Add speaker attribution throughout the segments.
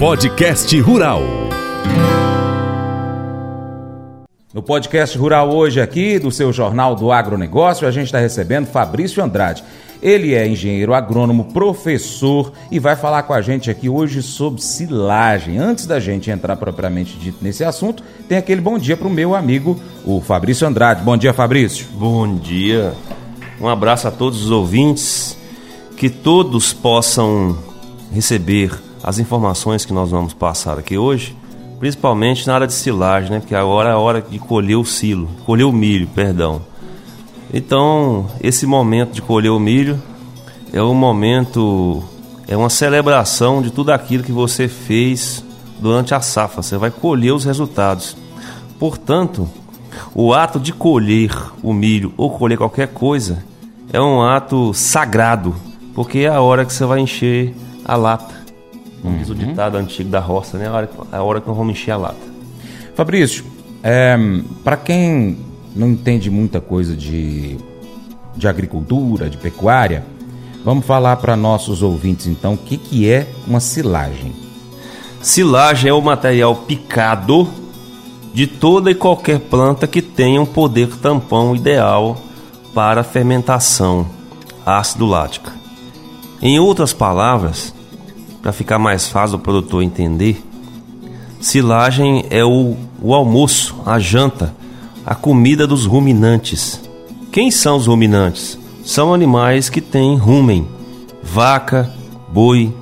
Speaker 1: Podcast Rural.
Speaker 2: No podcast Rural hoje aqui, do seu Jornal do Agronegócio, a gente está recebendo Fabrício Andrade. Ele é engenheiro agrônomo, professor e vai falar com a gente aqui hoje sobre silagem. Antes da gente entrar propriamente dito nesse assunto, tem aquele bom dia para o meu amigo, o Fabrício Andrade. Bom dia, Fabrício.
Speaker 3: Bom dia. Um abraço a todos os ouvintes. Que todos possam receber as informações que nós vamos passar aqui hoje, principalmente na área de silagem, né? Porque agora é a hora de colher o silo, colher o milho, perdão. Então, esse momento de colher o milho é um momento, é uma celebração de tudo aquilo que você fez durante a safra. Você vai colher os resultados. Portanto, o ato de colher o milho ou colher qualquer coisa é um ato sagrado, porque é a hora que você vai encher a lata. Como diz o uhum. ditado antigo da roça, né? A hora, a hora que nós vamos encher a lata.
Speaker 2: Fabrício, é, para quem não entende muita coisa de, de agricultura, de pecuária, vamos falar para nossos ouvintes então o que, que é uma silagem.
Speaker 3: Silagem é o material picado de toda e qualquer planta que tenha um poder tampão ideal para fermentação ácido lática. Em outras palavras, para ficar mais fácil o produtor entender, silagem é o, o almoço, a janta a comida dos ruminantes. Quem são os ruminantes? São animais que têm rumen: vaca, boi,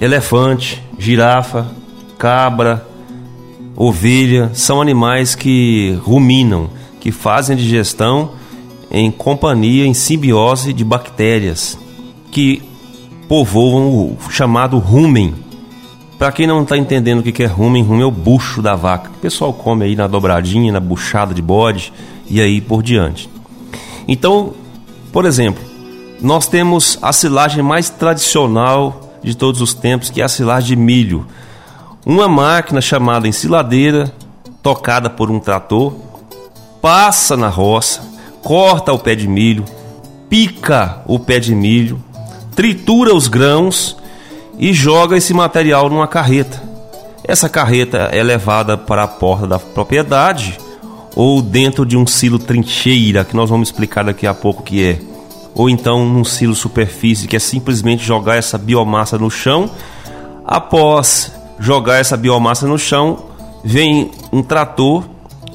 Speaker 3: elefante, girafa, cabra, ovelha. São animais que ruminam, que fazem digestão em companhia, em simbiose de bactérias que povoam o chamado rumen para quem não está entendendo o que é rumen, rumen é o bucho da vaca. O pessoal come aí na dobradinha, na buchada de bode e aí por diante. Então, por exemplo, nós temos a silagem mais tradicional de todos os tempos, que é a silagem de milho. Uma máquina chamada ensiladeira, tocada por um trator, passa na roça, corta o pé de milho, pica o pé de milho, tritura os grãos e joga esse material numa carreta. Essa carreta é levada para a porta da propriedade ou dentro de um silo trincheira, que nós vamos explicar daqui a pouco o que é. Ou então num silo superfície, que é simplesmente jogar essa biomassa no chão. Após jogar essa biomassa no chão, vem um trator,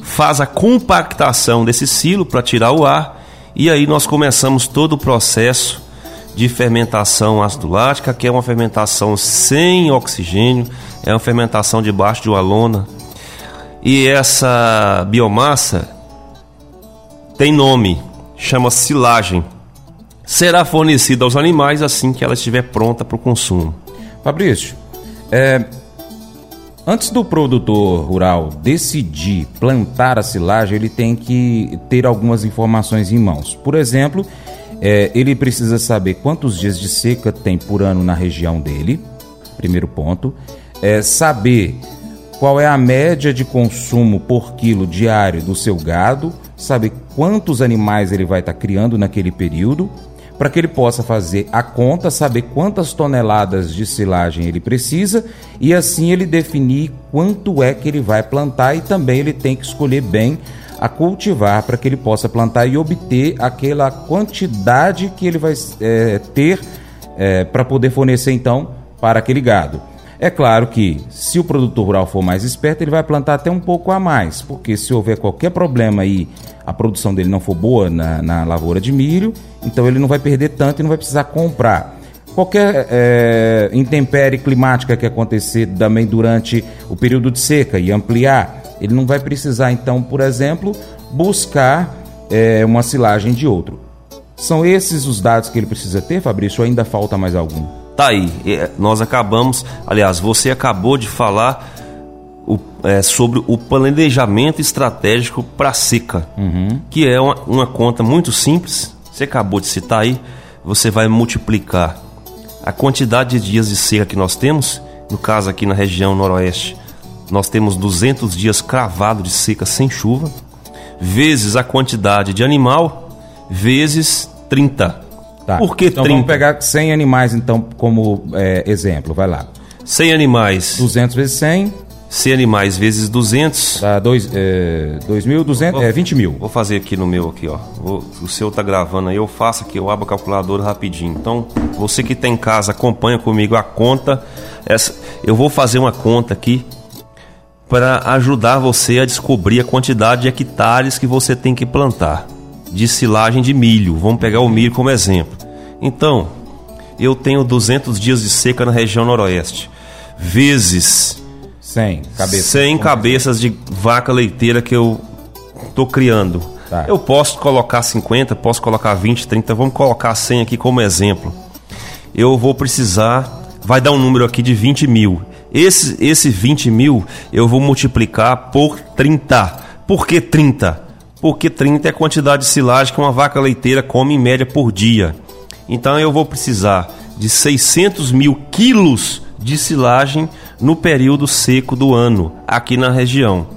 Speaker 3: faz a compactação desse silo para tirar o ar, e aí nós começamos todo o processo de fermentação ácido lática, que é uma fermentação sem oxigênio, é uma fermentação debaixo de uma lona. E essa biomassa tem nome, chama silagem. Será fornecida aos animais assim que ela estiver pronta para o consumo.
Speaker 2: Fabrício, é, antes do produtor rural decidir plantar a silagem, ele tem que ter algumas informações em mãos. Por exemplo, é, ele precisa saber quantos dias de seca tem por ano na região dele, primeiro ponto. É, saber qual é a média de consumo por quilo diário do seu gado, saber quantos animais ele vai estar tá criando naquele período, para que ele possa fazer a conta, saber quantas toneladas de silagem ele precisa e assim ele definir quanto é que ele vai plantar e também ele tem que escolher bem a cultivar para que ele possa plantar e obter aquela quantidade que ele vai é, ter é, para poder fornecer então para aquele gado. É claro que se o produtor rural for mais esperto, ele vai plantar até um pouco a mais, porque se houver qualquer problema e a produção dele não for boa na, na lavoura de milho, então ele não vai perder tanto e não vai precisar comprar qualquer é, intempérie climática que acontecer também durante o período de seca e ampliar ele não vai precisar, então, por exemplo, buscar é, uma silagem de outro. São esses os dados que ele precisa ter, Fabrício, ou ainda falta mais algum?
Speaker 3: Tá aí, é, nós acabamos, aliás, você acabou de falar o, é, sobre o planejamento estratégico para seca, uhum. que é uma, uma conta muito simples. Você acabou de citar aí, você vai multiplicar a quantidade de dias de seca que nós temos, no caso aqui na região noroeste, nós temos 200 dias cravado de seca sem chuva, vezes a quantidade de animal, vezes 30.
Speaker 2: Tá. Por que então 30? Vamos pegar 100 animais então como é, exemplo, vai lá.
Speaker 3: 100 animais.
Speaker 2: 200 vezes 100.
Speaker 3: 100 animais vezes 200.
Speaker 2: Dá 2 é, 2.200, é 20 mil.
Speaker 3: Vou fazer aqui no meu aqui, ó. Vou, o seu tá gravando aí, eu faço aqui, eu abro a calculadora rapidinho. Então, você que tem tá em casa, acompanha comigo a conta. Essa, eu vou fazer uma conta aqui para ajudar você a descobrir a quantidade de hectares que você tem que plantar de silagem de milho. Vamos pegar o milho como exemplo. Então, eu tenho 200 dias de seca na região noroeste, vezes
Speaker 2: 100 cabeças,
Speaker 3: 100 cabeças de vaca leiteira que eu tô criando. Tá. Eu posso colocar 50, posso colocar 20, 30, vamos colocar 100 aqui como exemplo. Eu vou precisar, vai dar um número aqui de 20 mil. Esse, esse 20 mil eu vou multiplicar por 30. Por que 30? Porque 30 é a quantidade de silagem que uma vaca leiteira come em média por dia. Então eu vou precisar de 600 mil quilos de silagem no período seco do ano aqui na região.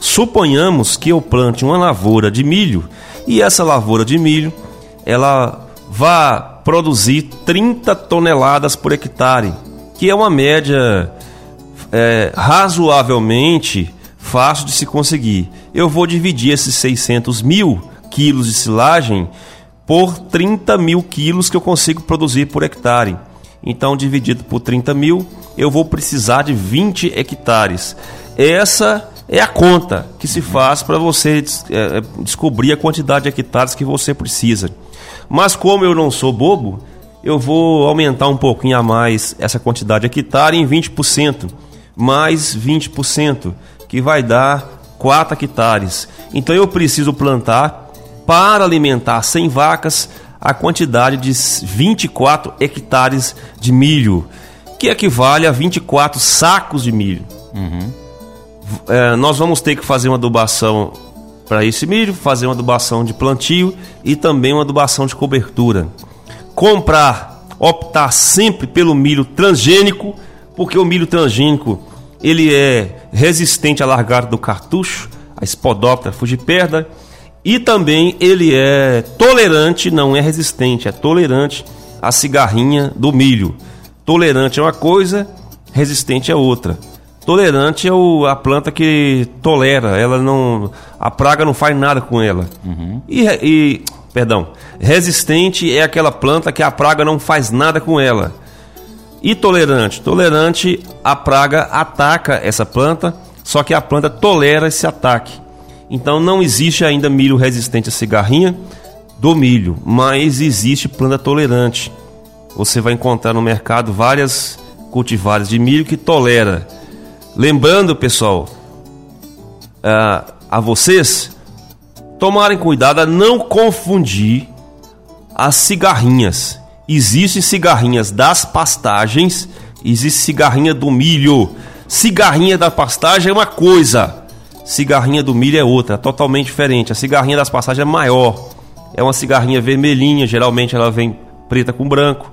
Speaker 3: Suponhamos que eu plante uma lavoura de milho e essa lavoura de milho ela vá produzir 30 toneladas por hectare, que é uma média é, razoavelmente fácil de se conseguir. Eu vou dividir esses 600 mil quilos de silagem por 30 mil quilos que eu consigo produzir por hectare. Então, dividido por 30 mil, eu vou precisar de 20 hectares. Essa é a conta que se faz para você é, é, descobrir a quantidade de hectares que você precisa. Mas como eu não sou bobo, eu vou aumentar um pouquinho a mais essa quantidade de hectare em 20%, mais 20%, que vai dar 4 hectares. Então eu preciso plantar para alimentar 100 vacas a quantidade de 24 hectares de milho, que equivale a 24 sacos de milho. Uhum. É, nós vamos ter que fazer uma adubação para esse milho, fazer uma adubação de plantio e também uma adubação de cobertura. Comprar, optar sempre pelo milho transgênico, porque o milho transgênico ele é resistente à largada do cartucho, a Spodoptera fugiperda, e também ele é tolerante, não é resistente, é tolerante à cigarrinha do milho. Tolerante é uma coisa, resistente é outra. Tolerante é o, a planta que tolera, ela não. A praga não faz nada com ela. Uhum. E, e, perdão, resistente é aquela planta que a praga não faz nada com ela. E tolerante? Tolerante, a praga ataca essa planta, só que a planta tolera esse ataque. Então não existe ainda milho resistente à cigarrinha do milho, mas existe planta tolerante. Você vai encontrar no mercado várias cultivares de milho que tolera. Lembrando, pessoal, a, a vocês tomarem cuidado a não confundir as cigarrinhas. Existem cigarrinhas das pastagens, existe cigarrinha do milho. Cigarrinha da pastagem é uma coisa, Cigarrinha do milho é outra, totalmente diferente. A cigarrinha das passagens é maior. É uma cigarrinha vermelhinha, geralmente ela vem preta com branco.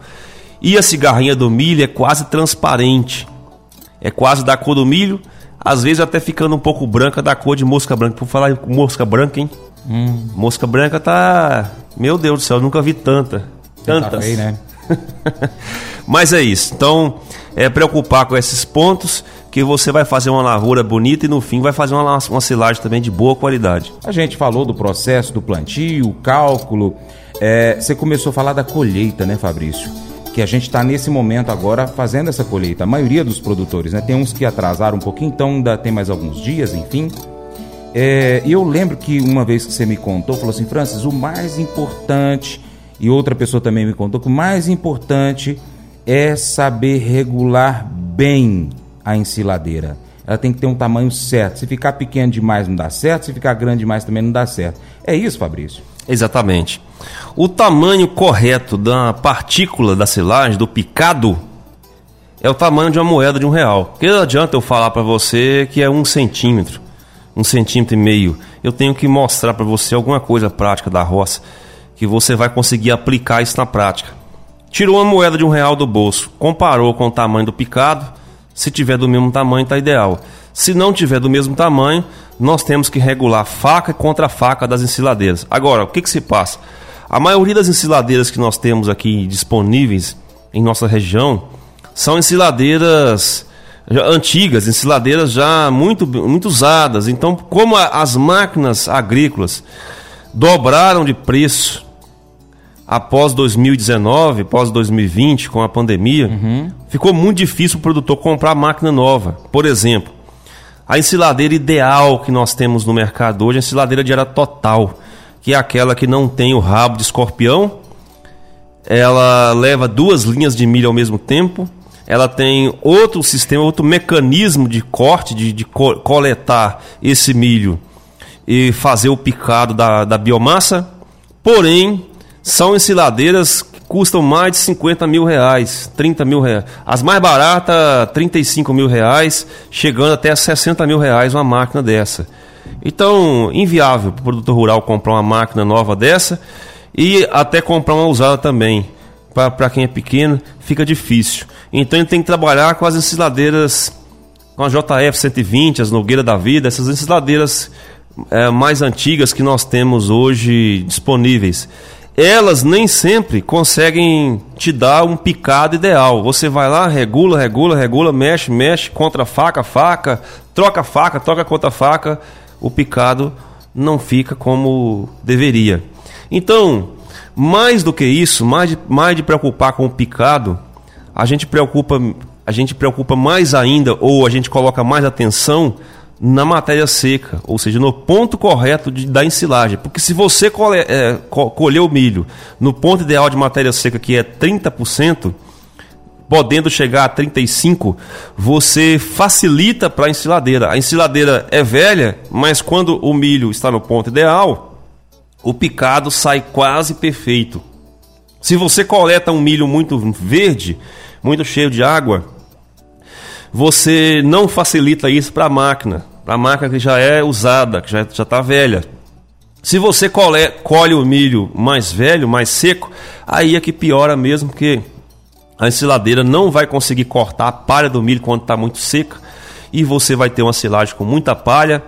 Speaker 3: E a cigarrinha do milho é quase transparente. É quase da cor do milho, às vezes até ficando um pouco branca da cor de mosca branca. Por falar em mosca branca, hein? Hum. Mosca branca tá. Meu Deus do céu, nunca vi tanta. Tá Tantas. Feio, né? Mas é isso. Então, é preocupar com esses pontos que você vai fazer uma lavoura bonita e no fim vai fazer uma, uma silagem também de boa qualidade.
Speaker 2: A gente falou do processo do plantio, cálculo. É, você começou a falar da colheita, né, Fabrício? Que a gente está nesse momento agora fazendo essa colheita. A maioria dos produtores, né? Tem uns que atrasaram um pouquinho, então ainda tem mais alguns dias, enfim. É, e eu lembro que uma vez que você me contou, falou assim, Francis, o mais importante, e outra pessoa também me contou que o mais importante é saber regular bem a ensiladeira. Ela tem que ter um tamanho certo. Se ficar pequeno demais não dá certo, se ficar grande demais também não dá certo. É isso, Fabrício?
Speaker 3: Exatamente. O tamanho correto da partícula da silagem, do picado, é o tamanho de uma moeda de um real. Porque não adianta eu falar para você que é um centímetro, um centímetro e meio. Eu tenho que mostrar para você alguma coisa prática da roça que você vai conseguir aplicar isso na prática. Tirou uma moeda de um real do bolso, comparou com o tamanho do picado. Se tiver do mesmo tamanho, está ideal. Se não tiver do mesmo tamanho, nós temos que regular faca contra faca das ensiladeiras. Agora, o que, que se passa? A maioria das ensiladeiras que nós temos aqui disponíveis em nossa região são ensiladeiras antigas, ensiladeiras já muito, muito usadas. Então, como as máquinas agrícolas dobraram de preço após 2019, após 2020, com a pandemia, uhum. ficou muito difícil o produtor comprar máquina nova. Por exemplo, a ensiladeira ideal que nós temos no mercado hoje é a ensiladeira de era total, que é aquela que não tem o rabo de escorpião, ela leva duas linhas de milho ao mesmo tempo, ela tem outro sistema, outro mecanismo de corte, de, de co coletar esse milho e fazer o picado da, da biomassa, porém são ensiladeiras que custam mais de 50 mil reais, 30 mil reais. As mais baratas, 35 mil reais, chegando até 60 mil reais uma máquina dessa. Então, inviável para o produtor rural comprar uma máquina nova dessa e até comprar uma usada também. Para quem é pequeno, fica difícil. Então, ele tem que trabalhar com as ensiladeiras, com a JF 120, as Nogueira da Vida, essas ensiladeiras é, mais antigas que nós temos hoje disponíveis elas nem sempre conseguem te dar um picado ideal. Você vai lá, regula, regula, regula, mexe, mexe, contra faca, faca, troca faca, troca contra faca, o picado não fica como deveria. Então, mais do que isso, mais de, mais de preocupar com o picado, a gente preocupa, a gente preocupa mais ainda ou a gente coloca mais atenção na matéria seca, ou seja, no ponto correto de, da ensilagem. Porque se você colhe, é, colher o milho no ponto ideal de matéria seca, que é 30%, podendo chegar a 35%, você facilita para a ensiladeira. A ensiladeira é velha, mas quando o milho está no ponto ideal, o picado sai quase perfeito. Se você coleta um milho muito verde, muito cheio de água, você não facilita isso para a máquina a máquina que já é usada, que já está velha. Se você colhe, colhe o milho mais velho, mais seco, aí é que piora mesmo, porque a ensiladeira não vai conseguir cortar a palha do milho quando está muito seca e você vai ter uma silagem com muita palha.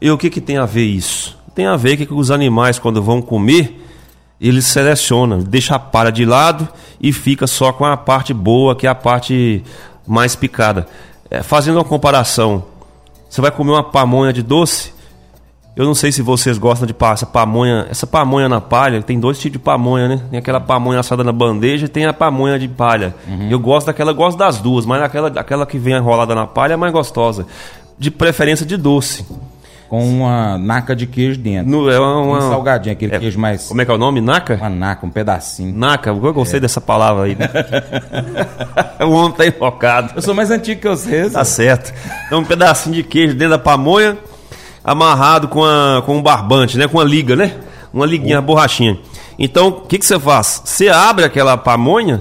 Speaker 3: E o que, que tem a ver isso? Tem a ver que os animais, quando vão comer, eles selecionam, deixa a palha de lado e fica só com a parte boa, que é a parte mais picada. É, fazendo uma comparação você vai comer uma pamonha de doce. Eu não sei se vocês gostam de essa pamonha, essa pamonha na palha. Tem dois tipos de pamonha, né? Tem aquela pamonha assada na bandeja e tem a pamonha de palha. Uhum. Eu gosto daquela, eu gosto das duas, mas aquela, aquela que vem enrolada na palha é mais gostosa. De preferência de doce
Speaker 2: com uma naca de queijo dentro.
Speaker 3: No, é uma,
Speaker 2: um salgadinho, aquele é, queijo mais.
Speaker 3: Como é que é o nome? Naca?
Speaker 2: Uma naca, um pedacinho.
Speaker 3: Naca, eu gostei é. dessa palavra aí. Né? o homem tá enfocado.
Speaker 2: Eu sou mais antigo que vocês.
Speaker 3: Tá certo. Então, um pedacinho de queijo dentro da pamonha, amarrado com, a, com um barbante, né? Com uma liga, né? Uma liguinha, uma borrachinha. Então, o que, que você faz? Você abre aquela pamonha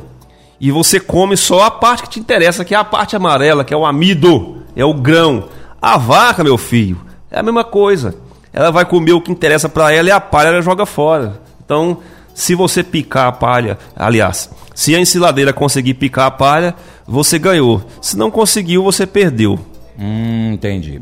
Speaker 3: e você come só a parte que te interessa, que é a parte amarela, que é o amido, é o grão. A vaca, meu filho, é a mesma coisa. Ela vai comer o que interessa para ela e a palha ela joga fora. Então, se você picar a palha, aliás, se a ensiladeira conseguir picar a palha, você ganhou. Se não conseguiu, você perdeu.
Speaker 2: Hum, entendi.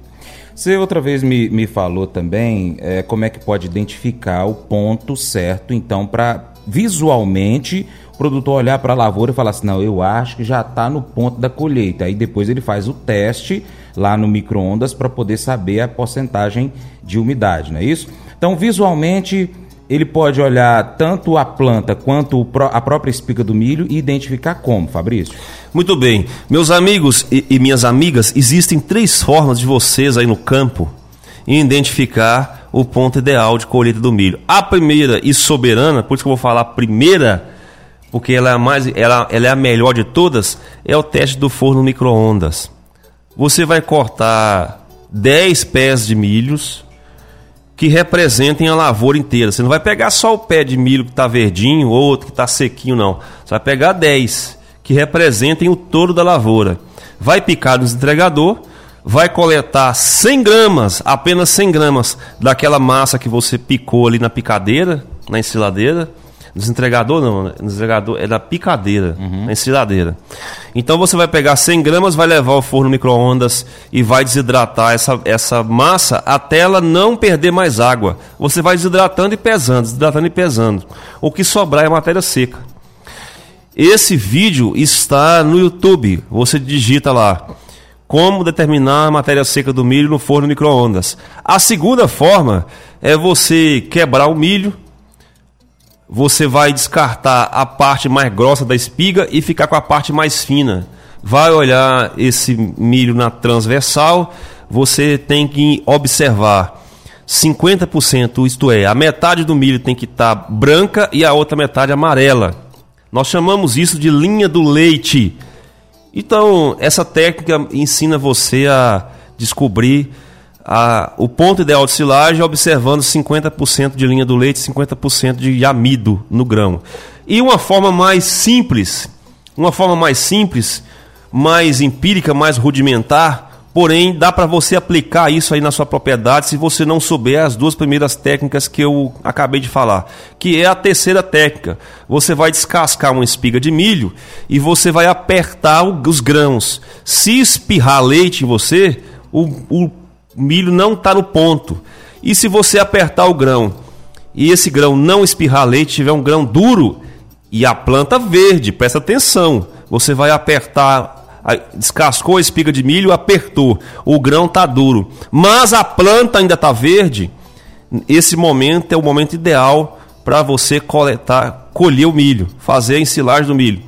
Speaker 2: Você outra vez me, me falou também é, como é que pode identificar o ponto certo, então, para visualmente o produtor olhar para a lavoura e falar assim: não, eu acho que já está no ponto da colheita. Aí depois ele faz o teste lá no micro-ondas para poder saber a porcentagem de umidade, não é isso? Então, visualmente, ele pode olhar tanto a planta quanto a própria espiga do milho e identificar como, Fabrício?
Speaker 3: Muito bem. Meus amigos e, e minhas amigas, existem três formas de vocês aí no campo identificar o ponto ideal de colheita do milho. A primeira e soberana, por isso que eu vou falar primeira, porque ela é a mais, ela, ela é a melhor de todas, é o teste do forno micro-ondas você vai cortar 10 pés de milhos que representem a lavoura inteira. Você não vai pegar só o pé de milho que está verdinho ou outro que está sequinho, não. Você vai pegar 10 que representem o todo da lavoura. Vai picar no entregador, vai coletar 100 gramas, apenas 100 gramas daquela massa que você picou ali na picadeira, na ensiladeira Desentregador não, desentregador é da picadeira, uhum. na ensiladeira. Então você vai pegar 100 gramas, vai levar ao forno micro-ondas e vai desidratar essa, essa massa até ela não perder mais água. Você vai desidratando e pesando, desidratando e pesando. O que sobrar é matéria seca. Esse vídeo está no YouTube. Você digita lá como determinar a matéria seca do milho no forno micro-ondas. A segunda forma é você quebrar o milho, você vai descartar a parte mais grossa da espiga e ficar com a parte mais fina. Vai olhar esse milho na transversal, você tem que observar 50%, isto é, a metade do milho tem que estar tá branca e a outra metade amarela. Nós chamamos isso de linha do leite. Então, essa técnica ensina você a descobrir a, o ponto ideal de silagem observando 50% de linha do leite e 50% de amido no grão. E uma forma mais simples, uma forma mais simples, mais empírica, mais rudimentar, Porém, dá para você aplicar isso aí na sua propriedade se você não souber as duas primeiras técnicas que eu acabei de falar, que é a terceira técnica. Você vai descascar uma espiga de milho e você vai apertar os grãos. Se espirrar leite em você, o, o milho não está no ponto. E se você apertar o grão e esse grão não espirrar leite, tiver um grão duro e a planta verde, presta atenção, você vai apertar descascou a espiga de milho, apertou, o grão está duro, mas a planta ainda está verde, esse momento é o momento ideal para você coletar, colher o milho, fazer a ensilagem do milho.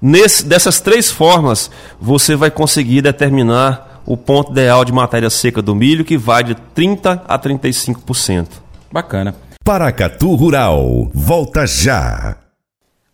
Speaker 3: Nesse, dessas três formas, você vai conseguir determinar o ponto ideal de matéria seca do milho, que vai de 30% a 35%.
Speaker 2: Bacana.
Speaker 1: Paracatu Rural, volta já.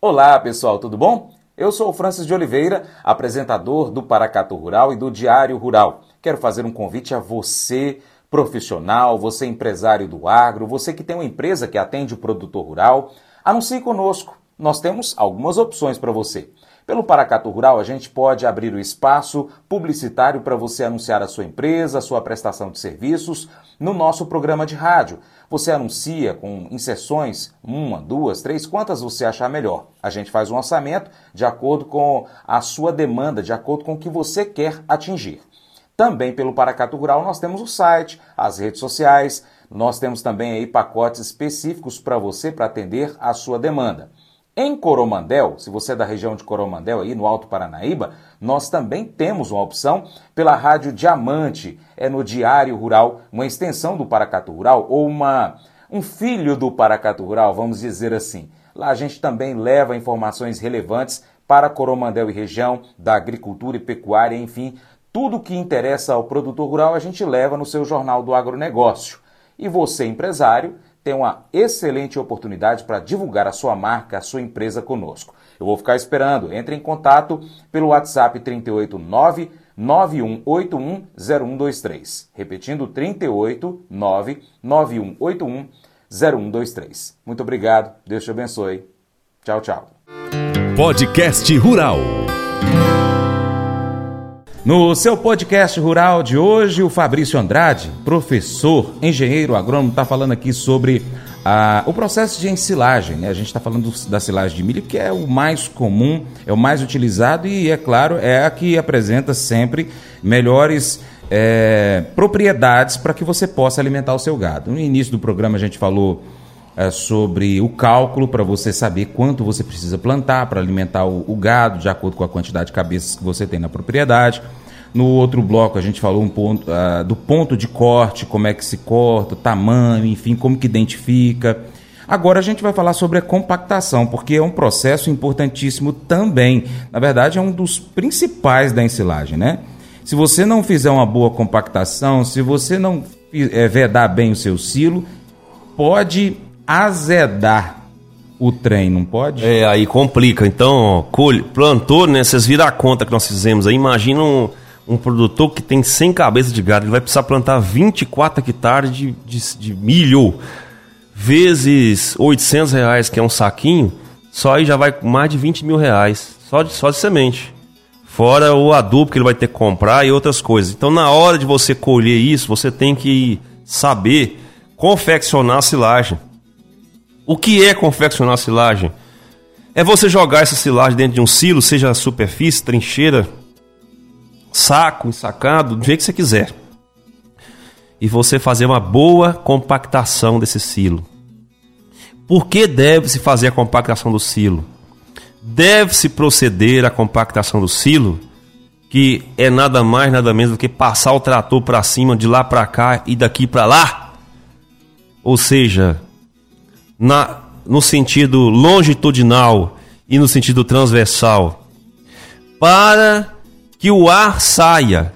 Speaker 2: Olá pessoal, tudo bom? Eu sou o Francis de Oliveira, apresentador do Paracato Rural e do Diário Rural. Quero fazer um convite a você, profissional, você empresário do agro, você que tem uma empresa que atende o produtor rural, anuncie conosco. Nós temos algumas opções para você. Pelo Paracato Rural, a gente pode abrir o espaço publicitário para você anunciar a sua empresa, a sua prestação de serviços no nosso programa de rádio. Você anuncia com inserções, uma, duas, três, quantas você achar melhor. A gente faz um orçamento de acordo com a sua demanda, de acordo com o que você quer atingir. Também pelo Paracato Rural nós temos o site, as redes sociais, nós temos também aí pacotes específicos para você para atender a sua demanda. Em Coromandel, se você é da região de Coromandel, aí no Alto Paranaíba, nós também temos uma opção pela Rádio Diamante, é no Diário Rural, uma extensão do Paracatu Rural ou uma, um filho do Paracatu Rural, vamos dizer assim. Lá a gente também leva informações relevantes para Coromandel e região, da agricultura e pecuária, enfim, tudo que interessa ao produtor rural a gente leva no seu Jornal do Agronegócio. E você, empresário, tem uma excelente oportunidade para divulgar a sua marca, a sua empresa conosco. Eu vou ficar esperando. Entre em contato pelo WhatsApp 389 9181 0123. Repetindo 389 9181 0123. Muito obrigado. Deus te abençoe. Tchau, tchau.
Speaker 1: Podcast Rural.
Speaker 2: No seu podcast rural de hoje, o Fabrício Andrade, professor, engenheiro agrônomo, está falando aqui sobre ah, o processo de ensilagem. Né? A gente está falando da silagem de milho, que é o mais comum, é o mais utilizado e, é claro, é a que apresenta sempre melhores é, propriedades para que você possa alimentar o seu gado. No início do programa, a gente falou é, sobre o cálculo para você saber quanto você precisa plantar para alimentar o, o, gado, de acordo com a quantidade de cabeças que você tem na propriedade. No outro bloco a gente falou um ponto, uh, do ponto de corte, como é que se corta, tamanho, enfim, como que identifica. Agora a gente vai falar sobre a compactação, porque é um processo importantíssimo também. Na verdade, é um dos principais da ensilagem, né? Se você não fizer uma boa compactação, se você não é, vedar bem o seu silo, pode azedar o trem, não pode?
Speaker 3: É, aí complica. Então, colhe, plantou, né? Vocês viram a conta que nós fizemos aí. Imagina um, um produtor que tem 100 cabeças de gado, ele vai precisar plantar 24 hectares de, de, de milho, vezes 800 reais, que é um saquinho, só aí já vai mais de 20 mil reais, só de, só de semente. Fora o adubo que ele vai ter que comprar e outras coisas. Então, na hora de você colher isso, você tem que saber confeccionar a silagem. O que é confeccionar silagem? É você jogar essa silagem dentro de um silo, seja superfície, trincheira, saco, ensacado, do jeito que você quiser. E você fazer uma boa compactação desse silo. Por que deve-se fazer a compactação do silo? deve-se proceder à compactação do silo, que é nada mais, nada menos do que passar o trator para cima, de lá para cá e daqui para lá. Ou seja, na, no sentido longitudinal e no sentido transversal, para que o ar saia.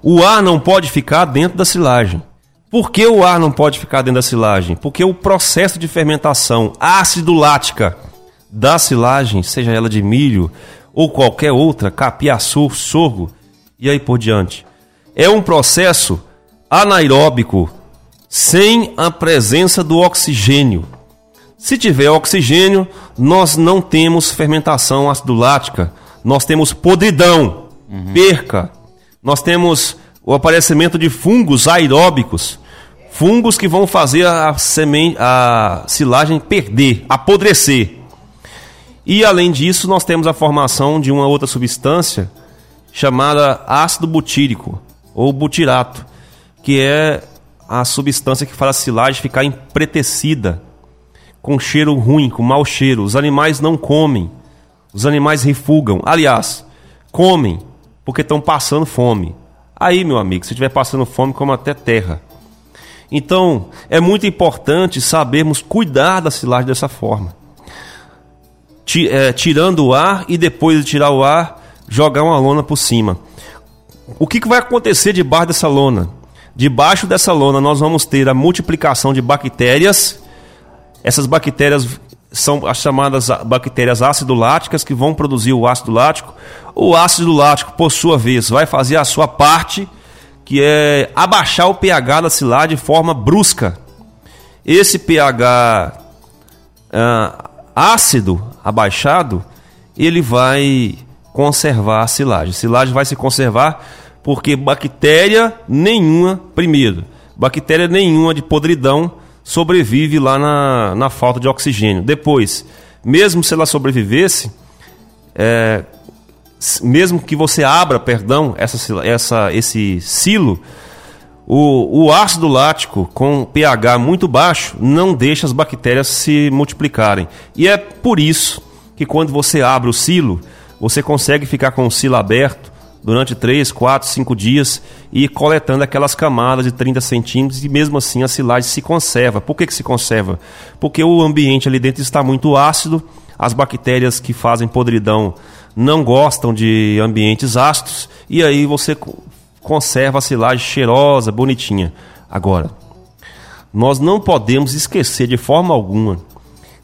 Speaker 3: O ar não pode ficar dentro da silagem. Por que o ar não pode ficar dentro da silagem? Porque o processo de fermentação ácido lática da silagem, seja ela de milho ou qualquer outra, capiaçu, sorgo e aí por diante, é um processo anaeróbico sem a presença do oxigênio. Se tiver oxigênio, nós não temos fermentação ácido lática, nós temos podridão, uhum. perca, nós temos o aparecimento de fungos aeróbicos, fungos que vão fazer a, semente, a silagem perder, apodrecer. E além disso, nós temos a formação de uma outra substância chamada ácido butírico ou butirato, que é a substância que faz a silagem ficar empretecida, com cheiro ruim, com mau cheiro. Os animais não comem, os animais refugam. Aliás, comem porque estão passando fome. Aí, meu amigo, se estiver passando fome, como até terra. Então, é muito importante sabermos cuidar da silagem dessa forma. É, tirando o ar e depois de tirar o ar, jogar uma lona por cima. O que, que vai acontecer debaixo dessa lona? Debaixo dessa lona, nós vamos ter a multiplicação de bactérias. Essas bactérias são as chamadas bactérias ácido láticas que vão produzir o ácido lático. O ácido lático, por sua vez, vai fazer a sua parte, que é abaixar o pH da silagem de forma brusca. Esse pH ah, ácido abaixado, ele vai conservar a silagem. A silagem vai se conservar porque bactéria nenhuma, primeiro, bactéria nenhuma de podridão sobrevive lá na, na falta de oxigênio. Depois, mesmo se ela sobrevivesse, é, mesmo que você abra, perdão, essa, essa, esse silo, o, o ácido lático com pH muito baixo não deixa as bactérias se multiplicarem. E é por isso que quando você abre o silo, você consegue ficar com o silo aberto durante 3, 4, 5 dias e coletando aquelas camadas de 30 centímetros e mesmo assim a silagem se conserva. Por que, que se conserva? Porque o ambiente ali dentro está muito ácido, as bactérias que fazem podridão não gostam de ambientes ácidos e aí você conserva a silagem cheirosa, bonitinha. Agora, nós não podemos esquecer de forma alguma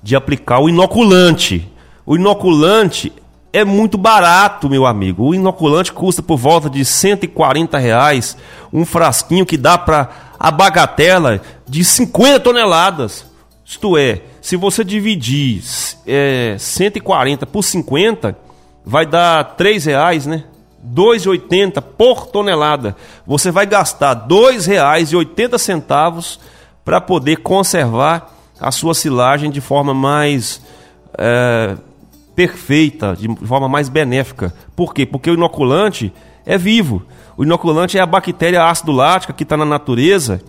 Speaker 3: de aplicar o inoculante. O inoculante é muito barato, meu amigo. O inoculante custa por volta de 140 reais. Um frasquinho que dá para a bagatela de 50 toneladas. Isto é, se você dividir é, 140 por 50, vai dar 3 reais, né? 2,80 por tonelada. Você vai gastar R$ 2,80 para poder conservar a sua silagem de forma mais é, perfeita, de forma mais benéfica. Por quê? Porque o inoculante é vivo. O inoculante é a bactéria ácido lática que está na natureza,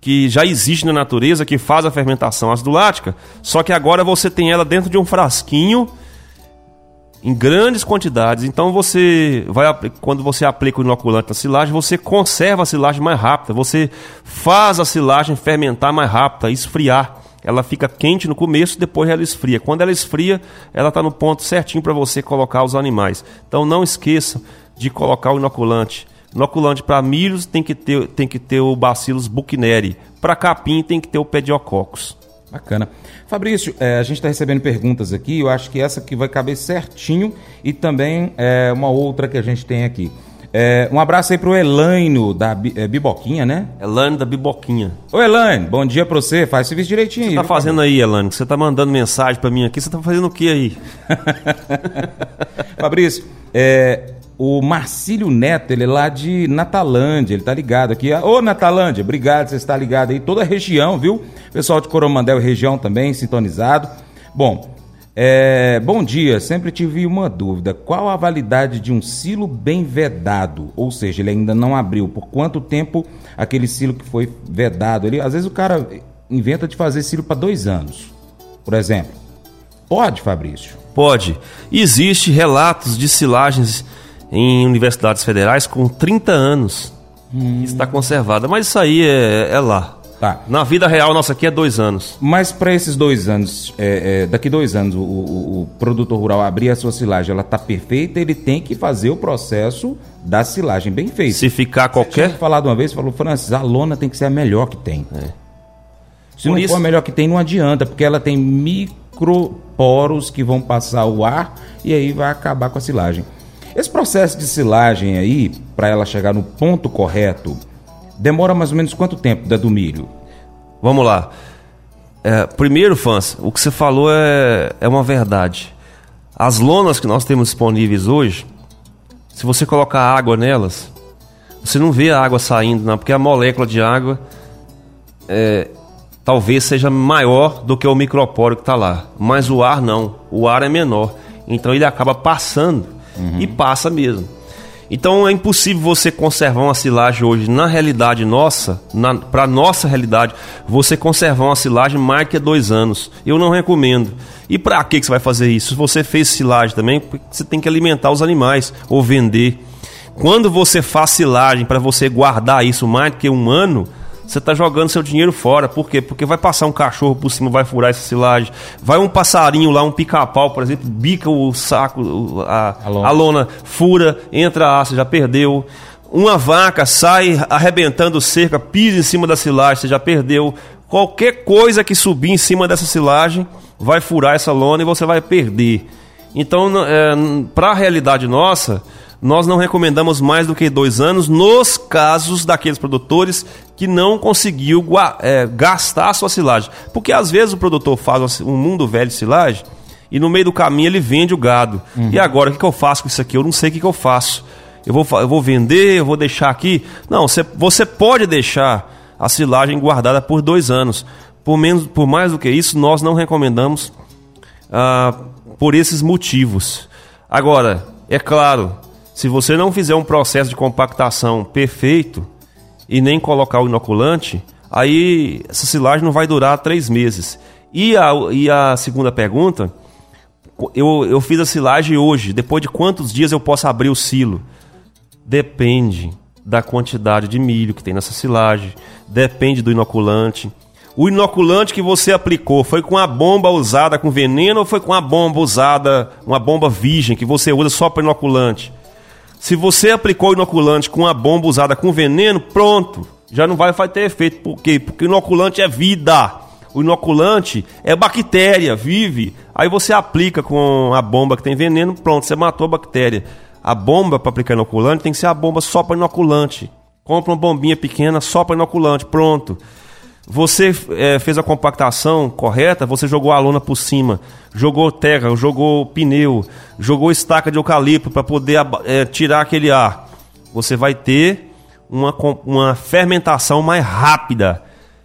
Speaker 3: que já existe na natureza, que faz a fermentação ácido lática, só que agora você tem ela dentro de um frasquinho em grandes quantidades. Então você vai quando você aplica o inoculante na silagem, você conserva a silagem mais rápida, você faz a silagem fermentar mais rápida, esfriar. Ela fica quente no começo, depois ela esfria. Quando ela esfria, ela está no ponto certinho para você colocar os animais. Então não esqueça de colocar o inoculante. Inoculante para milhos tem que ter, tem que ter o Bacillus buchneri. Para capim tem que ter o Pediococcus.
Speaker 2: Bacana. Fabrício, é, a gente está recebendo perguntas aqui, eu acho que essa aqui vai caber certinho e também é, uma outra que a gente tem aqui. É, um abraço aí pro Elaine da é, Biboquinha, né?
Speaker 3: Elaine da Biboquinha.
Speaker 2: Ô Elaine, bom dia pra você, faz serviço direitinho
Speaker 3: aí. O que você tá fazendo aí, Elaine? Você tá mandando mensagem pra mim aqui, você tá fazendo o que aí?
Speaker 2: Fabrício, é, o Marcílio Neto, ele é lá de Natalândia, ele tá ligado aqui. Ô Natalândia, obrigado, você está ligado aí. Toda a região, viu? Pessoal de Coromandel região também, sintonizado. Bom, é, bom dia, sempre tive uma dúvida. Qual a validade de um silo bem vedado? Ou seja, ele ainda não abriu. Por quanto tempo aquele silo que foi vedado? Ele, às vezes o cara inventa de fazer silo para dois anos, por exemplo. Pode, Fabrício?
Speaker 3: Pode. Existe relatos de silagens em universidades federais com 30 anos. Hum. Está conservada. Mas isso aí é, é lá. Tá. Na vida real, nossa aqui é dois anos.
Speaker 2: Mas para esses dois anos, é, é, daqui dois anos, o, o, o, produtor rural abrir a sua silagem, ela está perfeita, ele tem que fazer o processo da silagem bem feito.
Speaker 3: Se ficar qualquer. Você
Speaker 2: falado uma vez, falou, Francis, a lona tem que ser a melhor que tem. É. Se Por não isso... for a melhor que tem, não adianta, porque ela tem microporos que vão passar o ar e aí vai acabar com a silagem. Esse processo de silagem aí, para ela chegar no ponto correto, demora mais ou menos quanto tempo da do milho?
Speaker 3: Vamos lá. É, primeiro, fãs, o que você falou é, é uma verdade. As lonas que nós temos disponíveis hoje, se você colocar água nelas, você não vê a água saindo, não, porque a molécula de água é, talvez seja maior do que o micropóreo que está lá. Mas o ar não, o ar é menor. Então ele acaba passando Uhum. E passa mesmo. Então é impossível você conservar uma silagem hoje na realidade nossa, para nossa realidade, você conservar uma silagem mais que dois anos. Eu não recomendo. E para que você vai fazer isso? Se você fez silagem também, você tem que alimentar os animais ou vender. Quando você faz silagem para você guardar isso mais que um ano, você está jogando seu dinheiro fora. Por quê? Porque vai passar um cachorro por cima, vai furar essa silagem. Vai um passarinho lá, um pica-pau, por exemplo, bica o saco, a, a, lona. a lona, fura, entra a você já perdeu. Uma vaca sai arrebentando cerca, pisa em cima da silagem, você já perdeu. Qualquer coisa que subir em cima dessa silagem vai furar essa lona e você vai perder. Então, é, para a realidade nossa, nós não recomendamos mais do que dois anos nos casos daqueles produtores que não conseguiu é, gastar a sua silagem. Porque às vezes o produtor faz um mundo velho de silagem e no meio do caminho ele vende o gado. Uhum. E agora, o que, que, eu faço com isso aqui? Eu não sei o que, que eu faço. Eu vou, eu vou vender, eu vou deixar aqui. Não, você, você pode deixar a silagem guardada por dois anos. Por, menos, por mais do que isso, nós não recomendamos ah, por esses motivos. Agora, é claro, se você não fizer um processo de compactação perfeito e nem colocar o inoculante, aí essa silagem não vai durar três meses. E a, e a segunda pergunta, eu, eu fiz a silagem hoje, depois de quantos dias eu posso abrir o silo? Depende da quantidade de milho que tem nessa silagem, depende do inoculante. O inoculante que você aplicou foi com a bomba usada com veneno ou foi com a bomba usada, uma bomba virgem que você usa só para inoculante? Se você aplicou o inoculante com a bomba usada com veneno, pronto, já não vai, vai ter efeito. Por quê? Porque o inoculante é vida. O inoculante é bactéria, vive. Aí você aplica com a bomba que tem veneno, pronto, você matou a bactéria. A bomba para aplicar inoculante tem que ser a bomba só para inoculante. Compra uma bombinha pequena só para inoculante, pronto. Você é, fez a compactação correta, você jogou a lona por cima, jogou terra, jogou pneu, jogou estaca de eucalipto para poder é, tirar aquele ar. Você vai ter uma, uma fermentação mais rápida.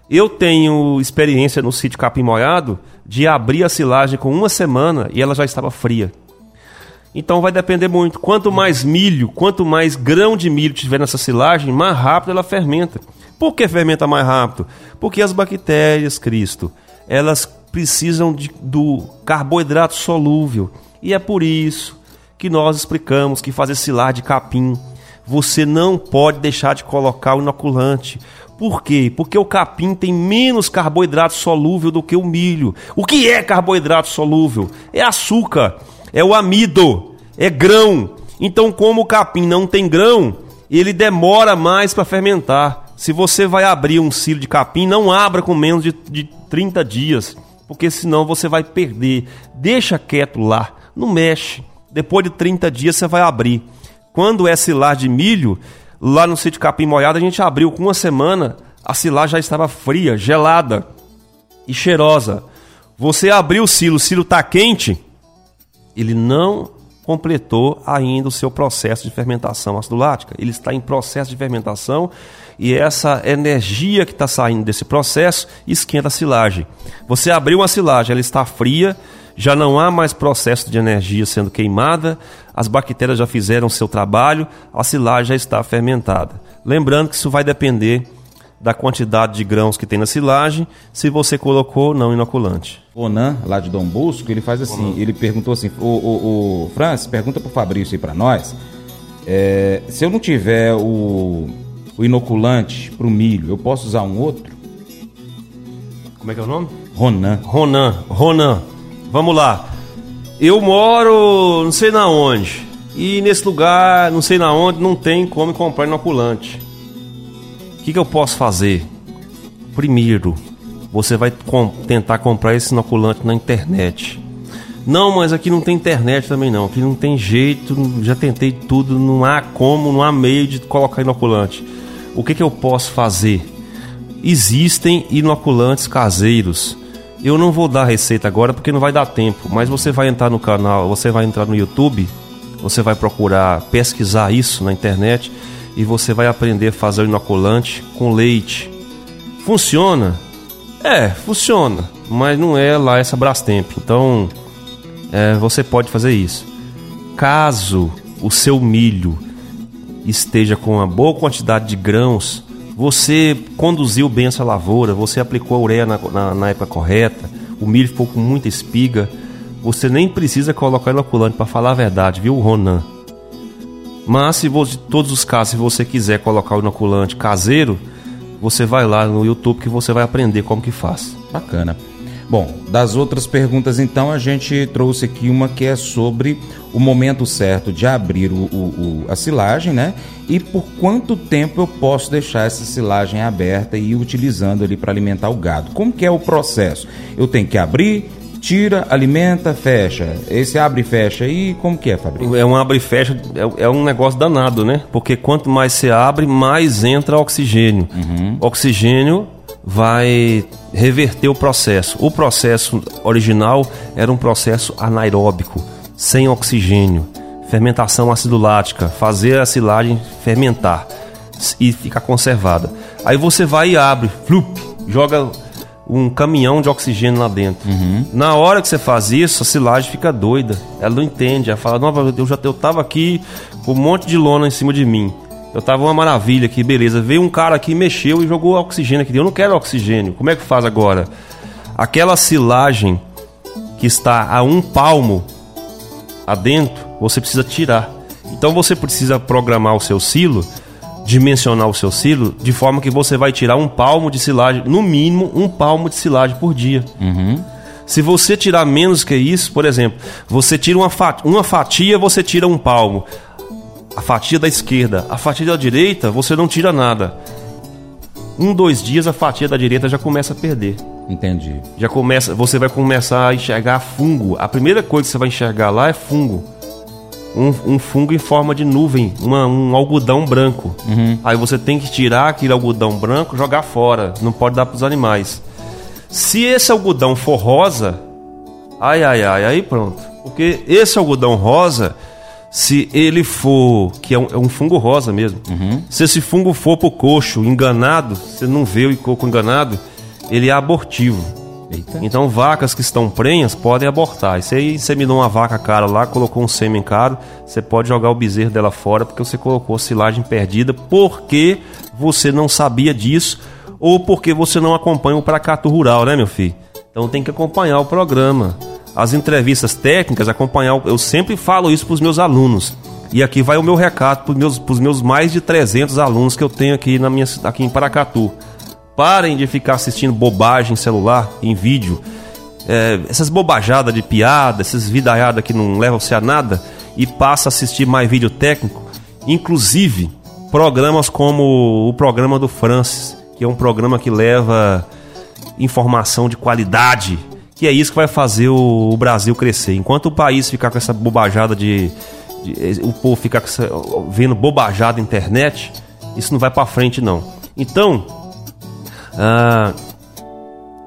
Speaker 3: Eu tenho experiência no sítio Capim Molhado de abrir a silagem com uma semana e ela já estava fria. Então vai depender muito. Quanto mais milho, quanto mais grão de milho tiver nessa silagem, mais rápido ela fermenta. Por que fermenta mais rápido? Porque as bactérias, Cristo, elas precisam de, do carboidrato solúvel. E é por isso que nós explicamos que fazer silagem de capim, você não pode deixar de colocar o inoculante. Por quê? Porque o capim tem menos carboidrato solúvel do que o milho. O que é carboidrato solúvel? É açúcar, é o amido, é grão. Então, como o capim não tem grão, ele demora mais para fermentar. Se você vai abrir um silo de capim, não abra com menos de, de 30 dias, porque senão você vai perder. Deixa quieto lá, não mexe. Depois de 30 dias você vai abrir. Quando é silar de milho, lá no sítio Capim Molhado, a gente abriu com uma semana, a silar já estava fria, gelada e cheirosa. Você abriu o silo, o silo está quente, ele não completou ainda o seu processo de fermentação ácido lática. Ele está em processo de fermentação e essa energia que está saindo desse processo esquenta a silagem. Você abriu uma silagem, ela está fria, já não há mais processo de energia sendo queimada, as bactérias já fizeram seu trabalho, a silagem já está fermentada. Lembrando que isso vai depender da quantidade de grãos que tem na silagem, se você colocou não inoculante.
Speaker 2: O Nan, lá de Dom Bosco, ele faz assim, ele perguntou assim, o, o, o Francis, pergunta pro Fabrício aí para nós, é, se eu não tiver o, o inoculante pro milho, eu posso usar um outro?
Speaker 3: Como é que é o nome?
Speaker 2: Ronan.
Speaker 3: Ronan, Ronan. Vamos lá. Eu moro não sei na onde. E nesse lugar, não sei na onde, não tem como comprar inoculante. O que, que eu posso fazer? Primeiro, você vai com tentar comprar esse inoculante na internet. Não, mas aqui não tem internet também não. Aqui não tem jeito, já tentei tudo, não há como, não há meio de colocar inoculante. O que, que eu posso fazer? Existem inoculantes caseiros. Eu não vou dar receita agora porque não vai dar tempo, mas você vai entrar no canal, você vai entrar no YouTube, você vai procurar pesquisar isso na internet e você vai aprender a fazer o inoculante com leite. Funciona? É, funciona, mas não é lá essa Brastemp. Então, é, você pode fazer isso. Caso o seu milho esteja com uma boa quantidade de grãos, você conduziu bem essa lavoura, você aplicou a ureia na, na, na época correta, o milho ficou com muita espiga, você nem precisa colocar inoculante para falar a verdade, viu, Ronan? Mas se você, todos os casos, se você quiser colocar o inoculante caseiro, você vai lá no YouTube que você vai aprender como que faz.
Speaker 2: Bacana. Bom, das outras perguntas, então, a gente trouxe aqui uma que é sobre o momento certo de abrir o, o, o, a silagem, né? E por quanto tempo eu posso deixar essa silagem aberta e ir utilizando ali para alimentar o gado? Como que é o processo? Eu tenho que abrir, tira, alimenta, fecha. Esse abre e fecha aí, como que é, Fabrício?
Speaker 3: É um abre e fecha, é, é, um negócio danado, né? Porque quanto mais você abre, mais entra oxigênio. Uhum. Oxigênio vai reverter o processo. O processo original era um processo anaeróbico, sem oxigênio, fermentação acidulática, fazer a silagem fermentar e ficar conservada. Aí você vai e abre, flup, joga um caminhão de oxigênio lá dentro. Uhum. Na hora que você faz isso, a silagem fica doida. Ela não entende. Ela fala: Não, eu já eu tava aqui com um monte de lona em cima de mim. Eu tava uma maravilha aqui, beleza. Veio um cara aqui, mexeu e jogou oxigênio aqui. Eu não quero oxigênio. Como é que faz agora? Aquela silagem que está a um palmo adentro, você precisa tirar. Então você precisa programar o seu silo, dimensionar o seu silo, de forma que você vai tirar um palmo de silagem, no mínimo um palmo de silagem por dia. Uhum. Se você tirar menos que isso, por exemplo, você tira uma fatia, uma fatia, você tira um palmo a fatia da esquerda, a fatia da direita, você não tira nada. Um, dois dias a fatia da direita já começa a perder.
Speaker 2: Entendi.
Speaker 3: Já começa, você vai começar a enxergar fungo. A primeira coisa que você vai enxergar lá é fungo. Um, um fungo em forma de nuvem, uma, um algodão branco. Uhum. Aí você tem que tirar aquele algodão branco, jogar fora. Não pode dar para os animais. Se esse algodão for rosa, ai ai ai, aí pronto. Porque esse algodão rosa se ele for, que é um, é um fungo rosa mesmo, uhum. se esse fungo for pro coxo enganado, você não vê o coco enganado, ele é abortivo. Eita. Então vacas que estão prenhas podem abortar. E se aí inseminou uma vaca cara lá, colocou um sêmen caro, você pode jogar o bezerro dela fora porque você colocou silagem perdida, porque você não sabia disso ou porque você não acompanha o Pracato Rural, né, meu filho? Então tem que acompanhar o programa as entrevistas técnicas, acompanhar. Eu sempre falo isso para os meus alunos. E aqui vai o meu recado para os meus, meus mais de 300 alunos que eu tenho aqui, na minha, aqui em Paracatu. Parem de ficar assistindo bobagem em celular, em vídeo. É, essas bobajadas de piada, essas vidaiadas que não levam-se a nada. E passa a assistir mais vídeo técnico. Inclusive, programas como o programa do Francis, que é um programa que leva informação de qualidade que é isso que vai fazer o, Brasil crescer. Enquanto o país ficar com essa bobajada de, de o povo ficar essa, vendo bobajada na internet, isso não vai para frente não. Então, ah,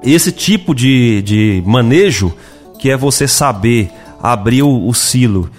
Speaker 3: esse tipo de, de manejo que é você saber abrir o, o silo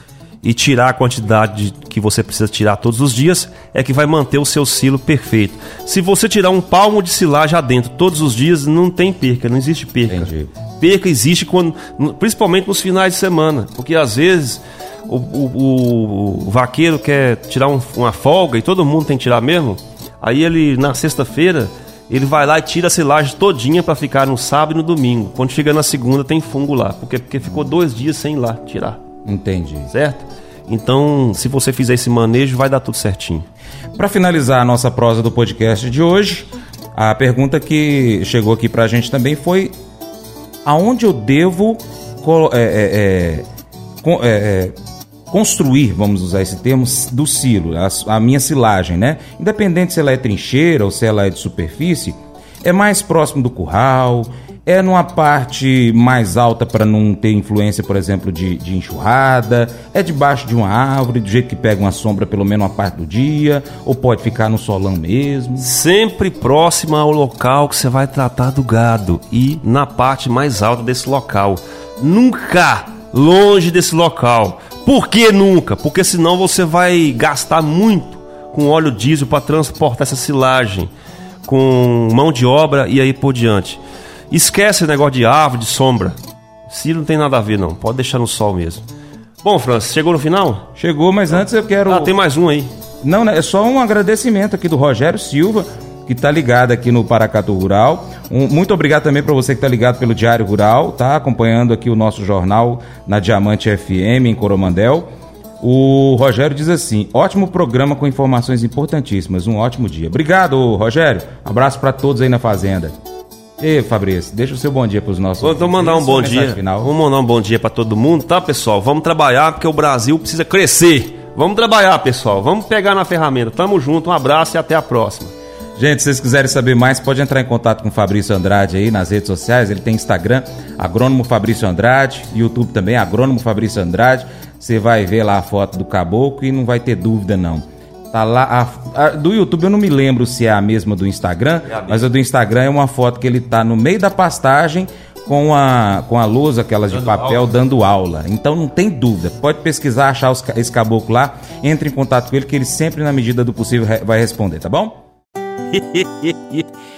Speaker 3: e tirar a quantidade que você precisa tirar todos os dias, é que vai manter o seu silo perfeito. Se você tirar um palmo de silagem dentro todos os dias, não tem perca, não existe perca. Entendi. Perca existe quando, principalmente nos finais de semana, porque às vezes o, o, o vaqueiro quer tirar um, uma folga e todo mundo tem que tirar mesmo. Aí ele na sexta-feira ele vai lá e tira a silagem todinha para ficar no sábado e no domingo. Quando chega na segunda tem fungo lá, porque, porque ficou dois dias sem ir lá tirar.
Speaker 2: Entendi.
Speaker 3: Certo? Então, se você fizer esse manejo, vai dar tudo certinho.
Speaker 2: Para finalizar a nossa prosa do podcast de hoje, a pergunta que chegou aqui para a gente também foi: aonde eu devo é, é, é, é, construir, vamos usar esse termo, do silo, a, a minha silagem, né? Independente se ela é trincheira ou se ela é de superfície, é mais próximo do curral, é numa parte mais alta para não ter influência, por exemplo, de, de, enxurrada, é debaixo de uma árvore, do jeito que pega uma sombra pelo menos uma parte do dia, ou pode ficar no solão mesmo.
Speaker 3: Sempre próximo ao local que você vai tratar do gado e na parte mais alta desse local. Nunca longe desse local. Por que nunca? Porque senão você vai gastar muito com óleo diesel para transportar essa silagem, com mão de obra e aí por diante. Esquece o negócio de árvore, de sombra. Se não tem nada a ver não, pode deixar no sol mesmo. Bom, Francis, chegou no final?
Speaker 2: Chegou, mas antes eu quero.
Speaker 3: Ah, tem mais um aí.
Speaker 2: Não, né? É só um agradecimento aqui do Rogério Silva, que está ligado aqui no Paracatu Rural. Um, muito obrigado também para você que está ligado pelo Diário Rural, tá? Acompanhando aqui o nosso jornal na Diamante FM em Coromandel. O Rogério diz assim: ótimo programa com informações importantíssimas. Um ótimo dia. Obrigado, Rogério. Abraço para todos aí na Fazenda. E Fabrício, deixa o seu bom dia para os nossos.
Speaker 3: Vamos mandar um bom dia. Final. Vamos mandar um bom dia para todo mundo, tá, pessoal? Vamos trabalhar porque o Brasil precisa crescer. Vamos trabalhar, pessoal. Vamos pegar na ferramenta. Tamo junto. Um abraço e até a próxima.
Speaker 2: Gente, se vocês quiserem saber mais, pode entrar em contato com o Fabrício Andrade aí nas redes sociais. Ele tem Instagram, Agrônomo Fabrício Andrade, YouTube também, Agrônomo Fabrício Andrade. Você vai ver lá a foto do caboclo e não vai ter dúvida não. Tá lá. A, a, do YouTube eu não me lembro se é a mesma do Instagram, é mas a do Instagram é uma foto que ele tá no meio da pastagem com a, com a lousa, aquelas dando de papel, aula. dando aula. Então não tem dúvida. Pode pesquisar, achar os, esse caboclo lá, entre em contato com ele, que ele sempre, na medida do possível, vai responder, tá bom?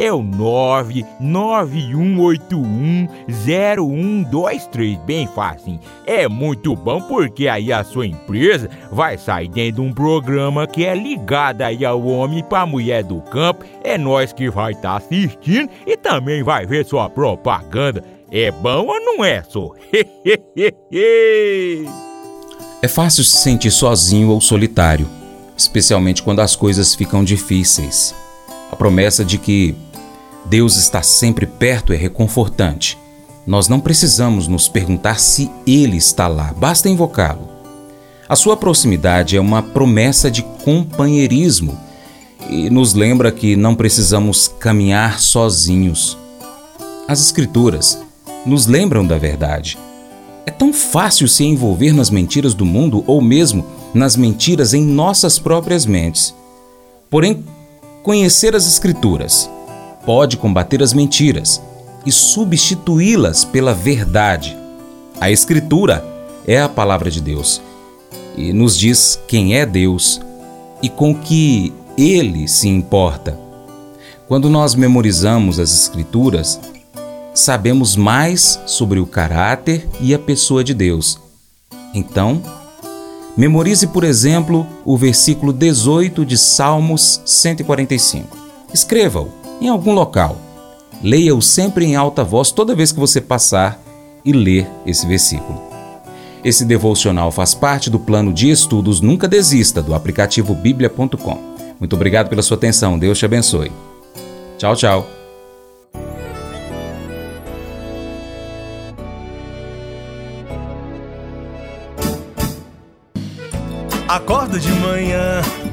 Speaker 4: é o 991810123, bem facinho. É muito bom porque aí a sua empresa vai sair dentro de um programa que é ligado aí ao homem para mulher do campo. É nós que vai estar tá assistindo e também vai ver sua propaganda. É bom ou não é, só?
Speaker 2: é fácil se sentir sozinho ou solitário, especialmente quando as coisas ficam difíceis. A promessa de que Deus está sempre perto é reconfortante. Nós não precisamos nos perguntar se Ele está lá, basta invocá-lo. A sua proximidade é uma promessa de companheirismo e nos lembra que não precisamos caminhar sozinhos. As Escrituras nos lembram da verdade. É tão fácil se envolver nas mentiras do mundo ou mesmo nas mentiras em nossas próprias mentes. Porém, conhecer as Escrituras pode combater as mentiras e substituí-las pela verdade. A Escritura é a palavra de Deus e nos diz quem é Deus e com que ele se importa. Quando nós memorizamos as Escrituras, sabemos mais sobre o caráter e a pessoa de Deus. Então, memorize, por exemplo, o versículo 18 de Salmos 145. Escreva-o em algum local. Leia-o sempre em alta voz toda vez que você passar e ler esse versículo. Esse devocional faz parte do plano de estudos Nunca Desista do aplicativo bíblia.com. Muito obrigado pela sua atenção. Deus te abençoe. Tchau, tchau.
Speaker 5: Acordo de manhã